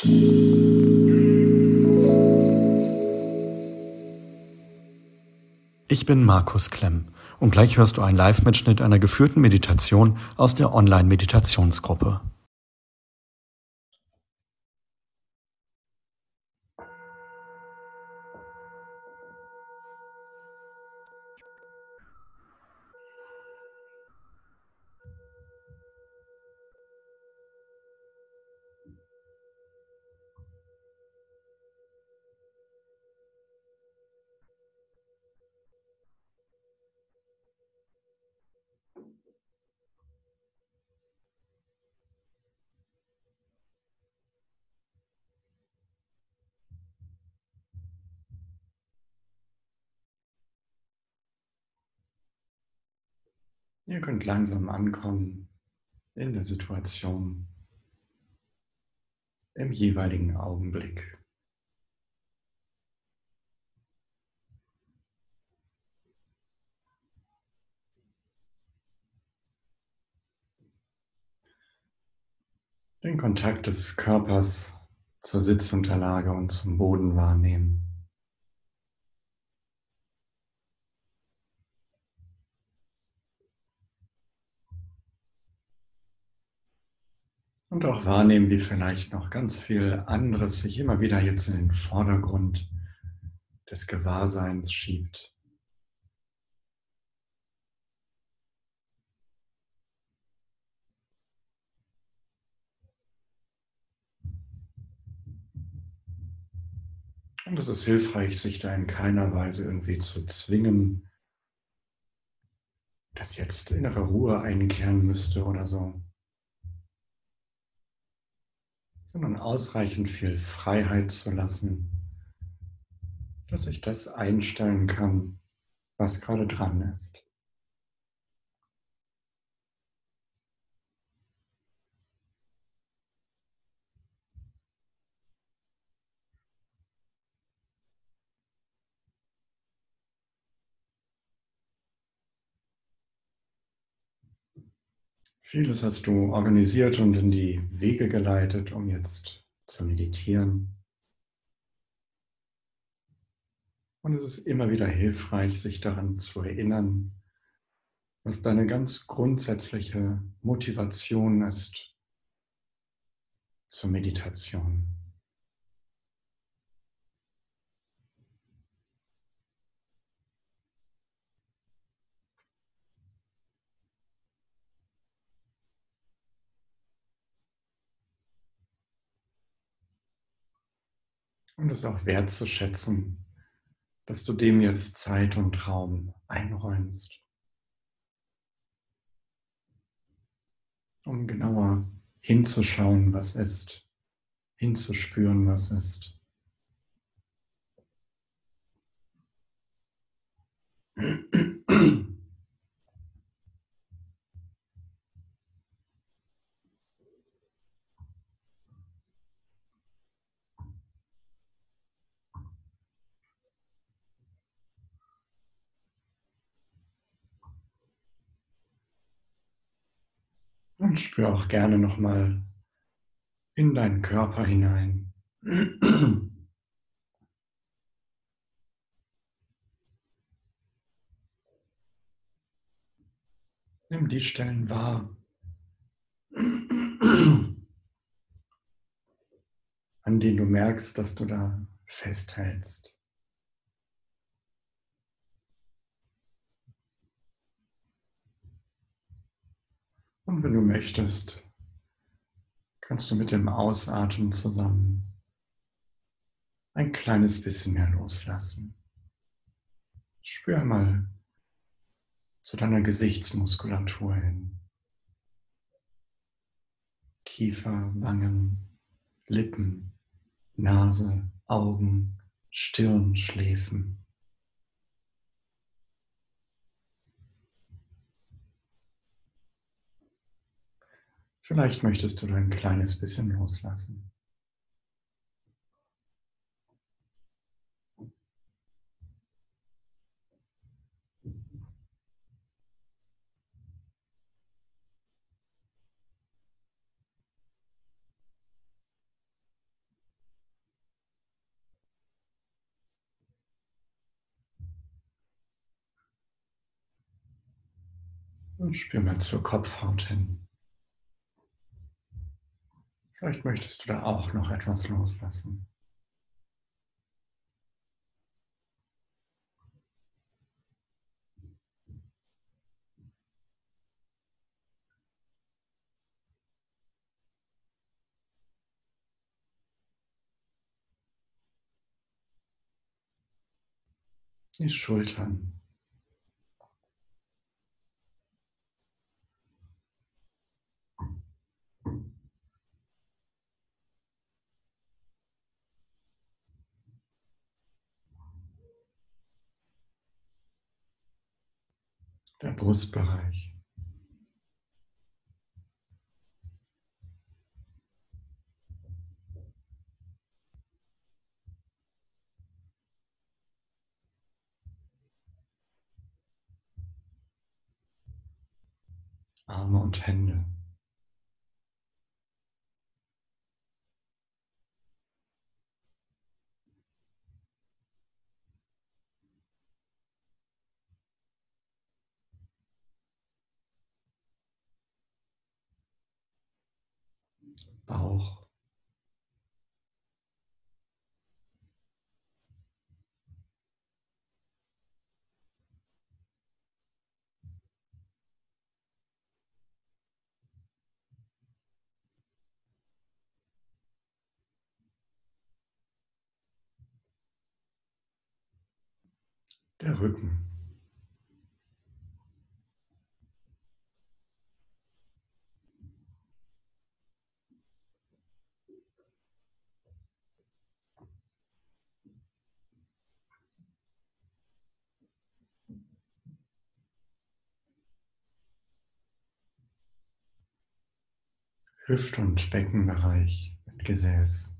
Ich bin Markus Klemm und gleich hörst du einen Live-Mitschnitt einer geführten Meditation aus der Online-Meditationsgruppe. Ihr könnt langsam ankommen in der Situation, im jeweiligen Augenblick. Den Kontakt des Körpers zur Sitzunterlage und zum Boden wahrnehmen. Und auch wahrnehmen, wie vielleicht noch ganz viel anderes sich immer wieder jetzt in den Vordergrund des Gewahrseins schiebt. Und es ist hilfreich, sich da in keiner Weise irgendwie zu zwingen, dass jetzt innere Ruhe einkehren müsste oder so. Sondern ausreichend viel Freiheit zu lassen, dass ich das einstellen kann, was gerade dran ist. Vieles hast du organisiert und in die Wege geleitet, um jetzt zu meditieren. Und es ist immer wieder hilfreich, sich daran zu erinnern, was deine ganz grundsätzliche Motivation ist zur Meditation. Und es auch wertzuschätzen, dass du dem jetzt Zeit und Raum einräumst, um genauer hinzuschauen, was ist, hinzuspüren, was ist. Und spür auch gerne nochmal in deinen Körper hinein. Nimm die Stellen wahr, an denen du merkst, dass du da festhältst. Und wenn du möchtest, kannst du mit dem Ausatmen zusammen ein kleines bisschen mehr loslassen. Spür mal zu deiner Gesichtsmuskulatur hin. Kiefer, Wangen, Lippen, Nase, Augen, Stirn, Schläfen. Vielleicht möchtest du ein kleines bisschen loslassen. Und spür mal zur Kopfhaut hin. Vielleicht möchtest du da auch noch etwas loslassen. Die Schultern. Der Brustbereich. Arme und Hände. Bauch. Der Rücken. Hüft- und Beckenbereich mit Gesäß.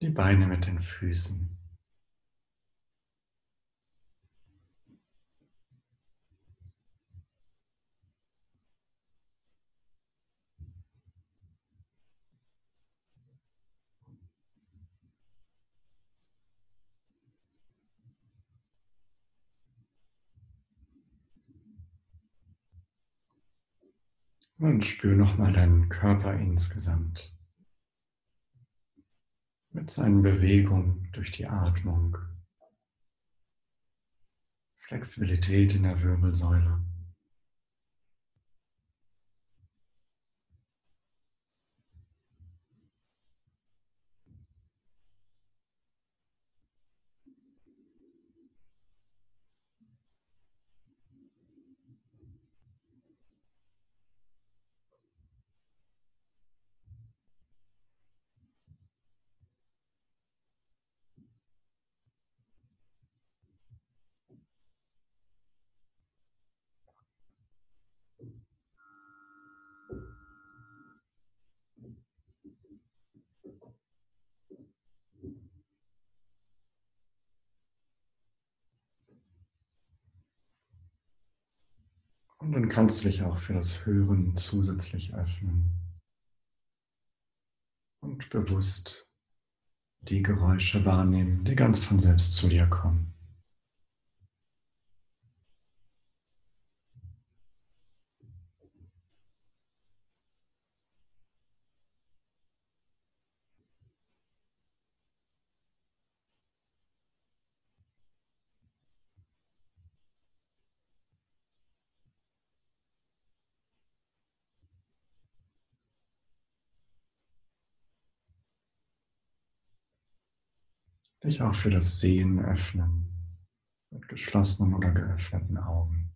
Die Beine mit den Füßen. Und spür nochmal deinen Körper insgesamt mit seinen Bewegungen durch die Atmung, Flexibilität in der Wirbelsäule. Und dann kannst du dich auch für das Hören zusätzlich öffnen und bewusst die Geräusche wahrnehmen, die ganz von selbst zu dir kommen. Dich auch für das Sehen öffnen mit geschlossenen oder geöffneten Augen.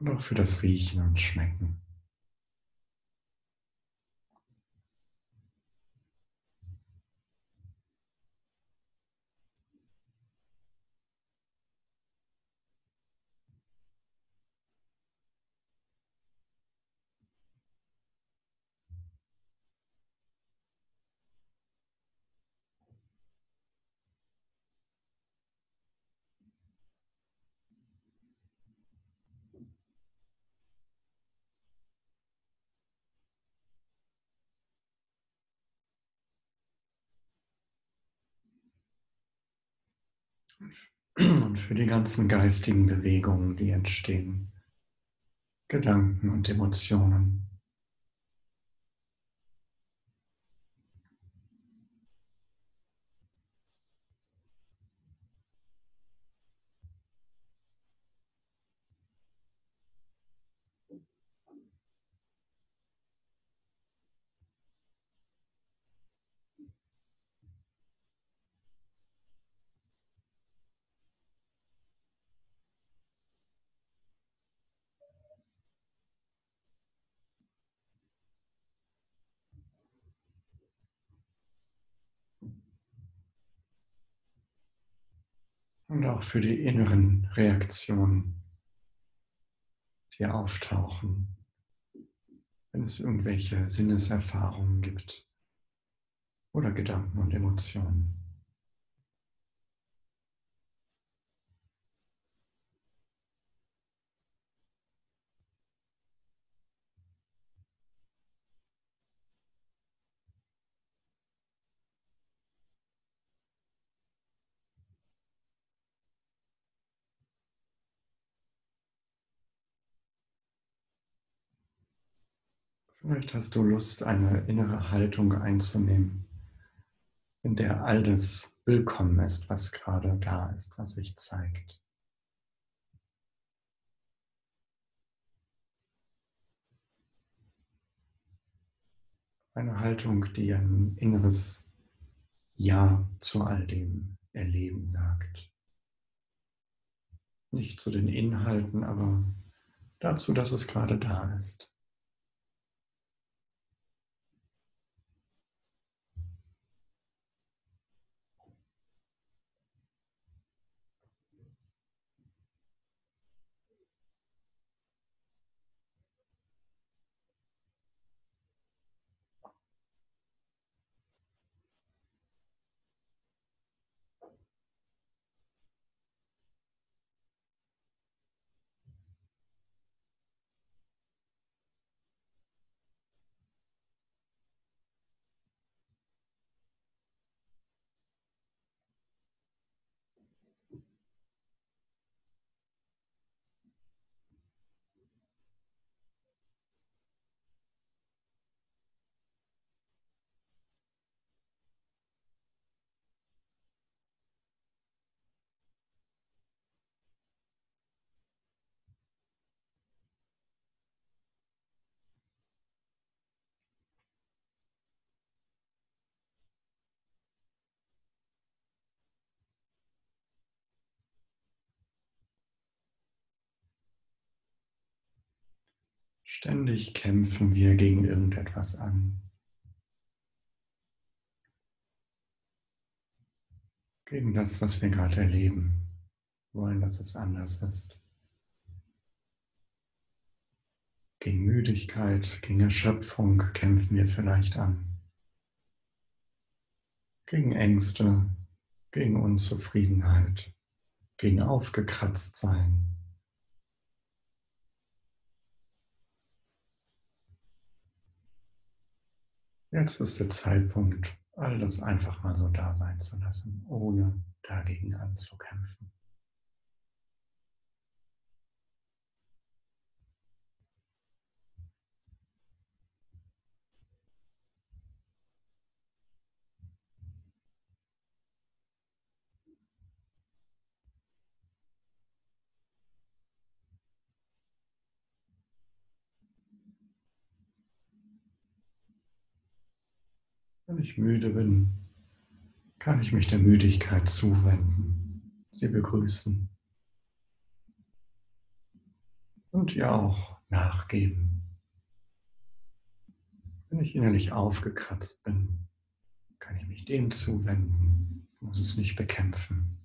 Und auch für das Riechen und Schmecken. Und für die ganzen geistigen Bewegungen, die entstehen, Gedanken und Emotionen. Und auch für die inneren Reaktionen, die auftauchen, wenn es irgendwelche Sinneserfahrungen gibt oder Gedanken und Emotionen. Vielleicht hast du Lust, eine innere Haltung einzunehmen, in der all das willkommen ist, was gerade da ist, was sich zeigt. Eine Haltung, die ein inneres Ja zu all dem Erleben sagt. Nicht zu den Inhalten, aber dazu, dass es gerade da ist. Ständig kämpfen wir gegen irgendetwas an. Gegen das, was wir gerade erleben, wollen, dass es anders ist. Gegen Müdigkeit, gegen Erschöpfung kämpfen wir vielleicht an. Gegen Ängste, gegen Unzufriedenheit, gegen Aufgekratztsein, Jetzt ist der Zeitpunkt, all das einfach mal so da sein zu lassen, ohne dagegen anzukämpfen. Wenn ich müde bin, kann ich mich der Müdigkeit zuwenden, sie begrüßen und ihr auch nachgeben. Wenn ich innerlich aufgekratzt bin, kann ich mich dem zuwenden, muss es nicht bekämpfen,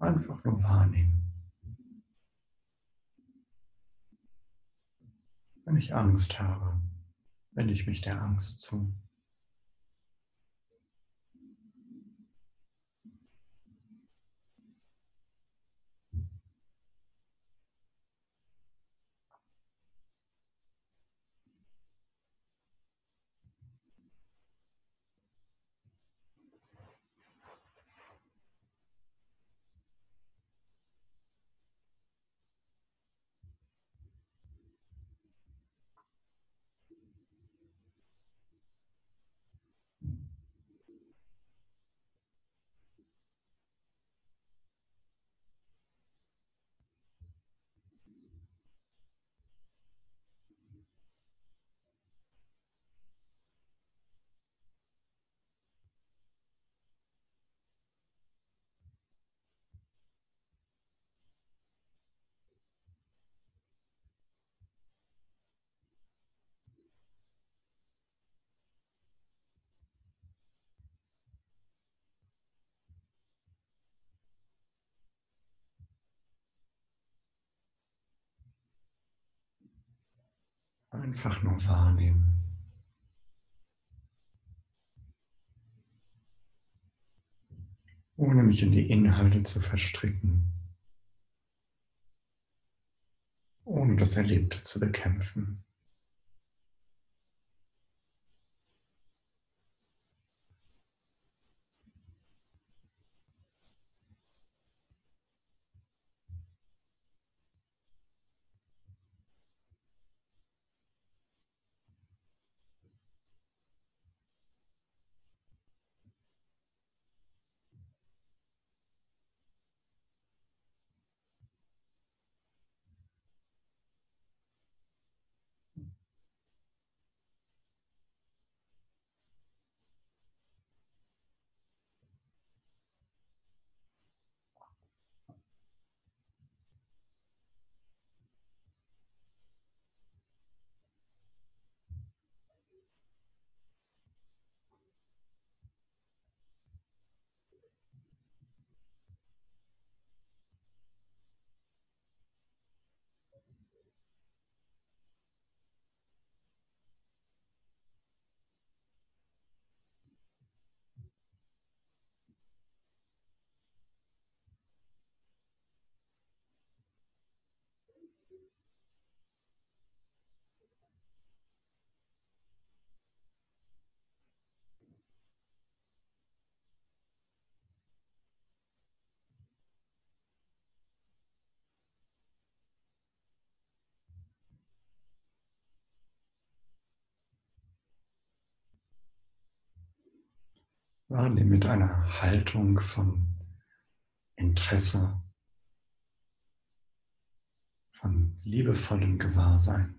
einfach nur wahrnehmen. Wenn ich Angst habe, wende ich mich der Angst zu. Einfach nur wahrnehmen. Ohne mich in die Inhalte zu verstricken. Ohne das Erlebte zu bekämpfen. Wahrnehmen mit einer Haltung von Interesse, von liebevollem Gewahrsein.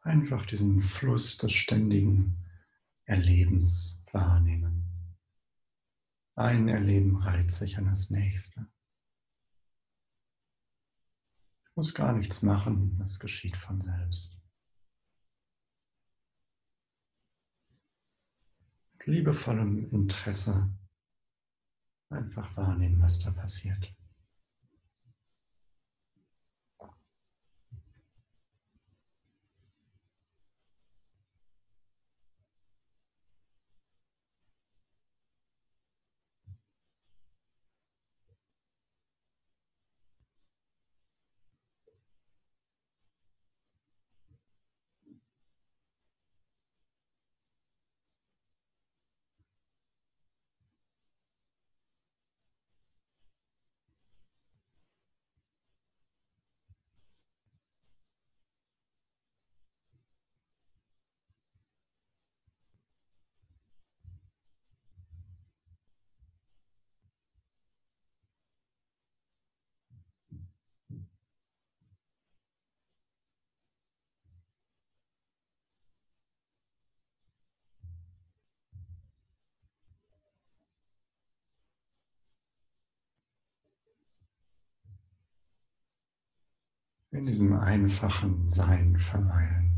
Einfach diesen Fluss des ständigen Erlebens wahrnehmen. Ein Erleben reiht sich an das nächste. Ich muss gar nichts machen, es geschieht von selbst. Mit liebevollem Interesse einfach wahrnehmen, was da passiert. In diesem einfachen Sein verweilen.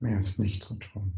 Mehr ist nicht zu tun.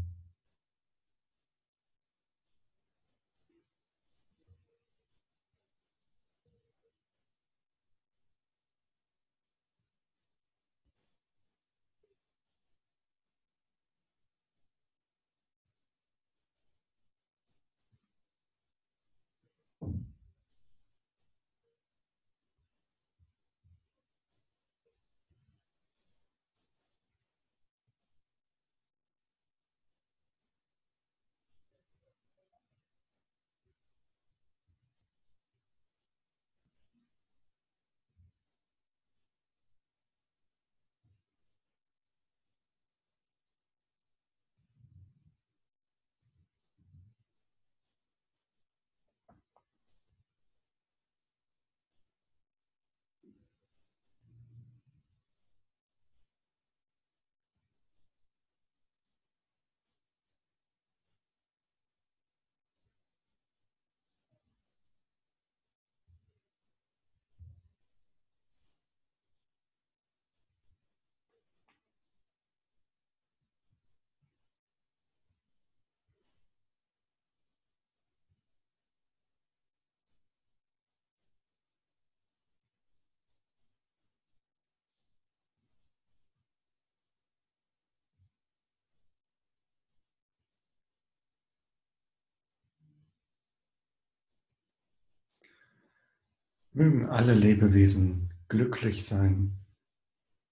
Mögen alle Lebewesen glücklich sein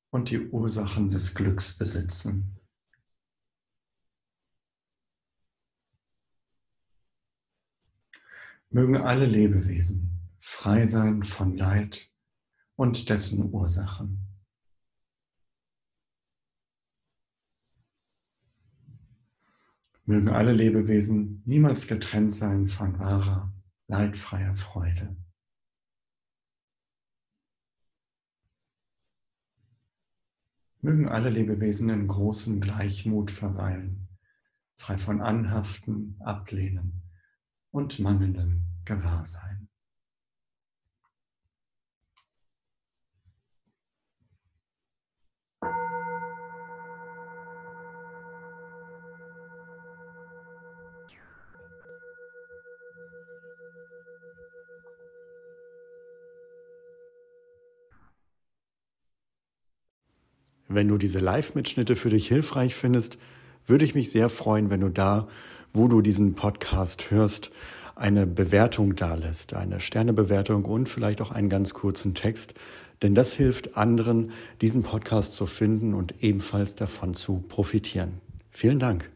und die Ursachen des Glücks besitzen. Mögen alle Lebewesen frei sein von Leid und dessen Ursachen. Mögen alle Lebewesen niemals getrennt sein von wahrer, leidfreier Freude. Mögen alle Lebewesen in großem Gleichmut verweilen, frei von Anhaften, Ablehnen und mangelndem Gewahrsein. Wenn du diese Live-Mitschnitte für dich hilfreich findest, würde ich mich sehr freuen, wenn du da, wo du diesen Podcast hörst, eine Bewertung dalässt, eine Sternebewertung und vielleicht auch einen ganz kurzen Text, denn das hilft anderen, diesen Podcast zu finden und ebenfalls davon zu profitieren. Vielen Dank.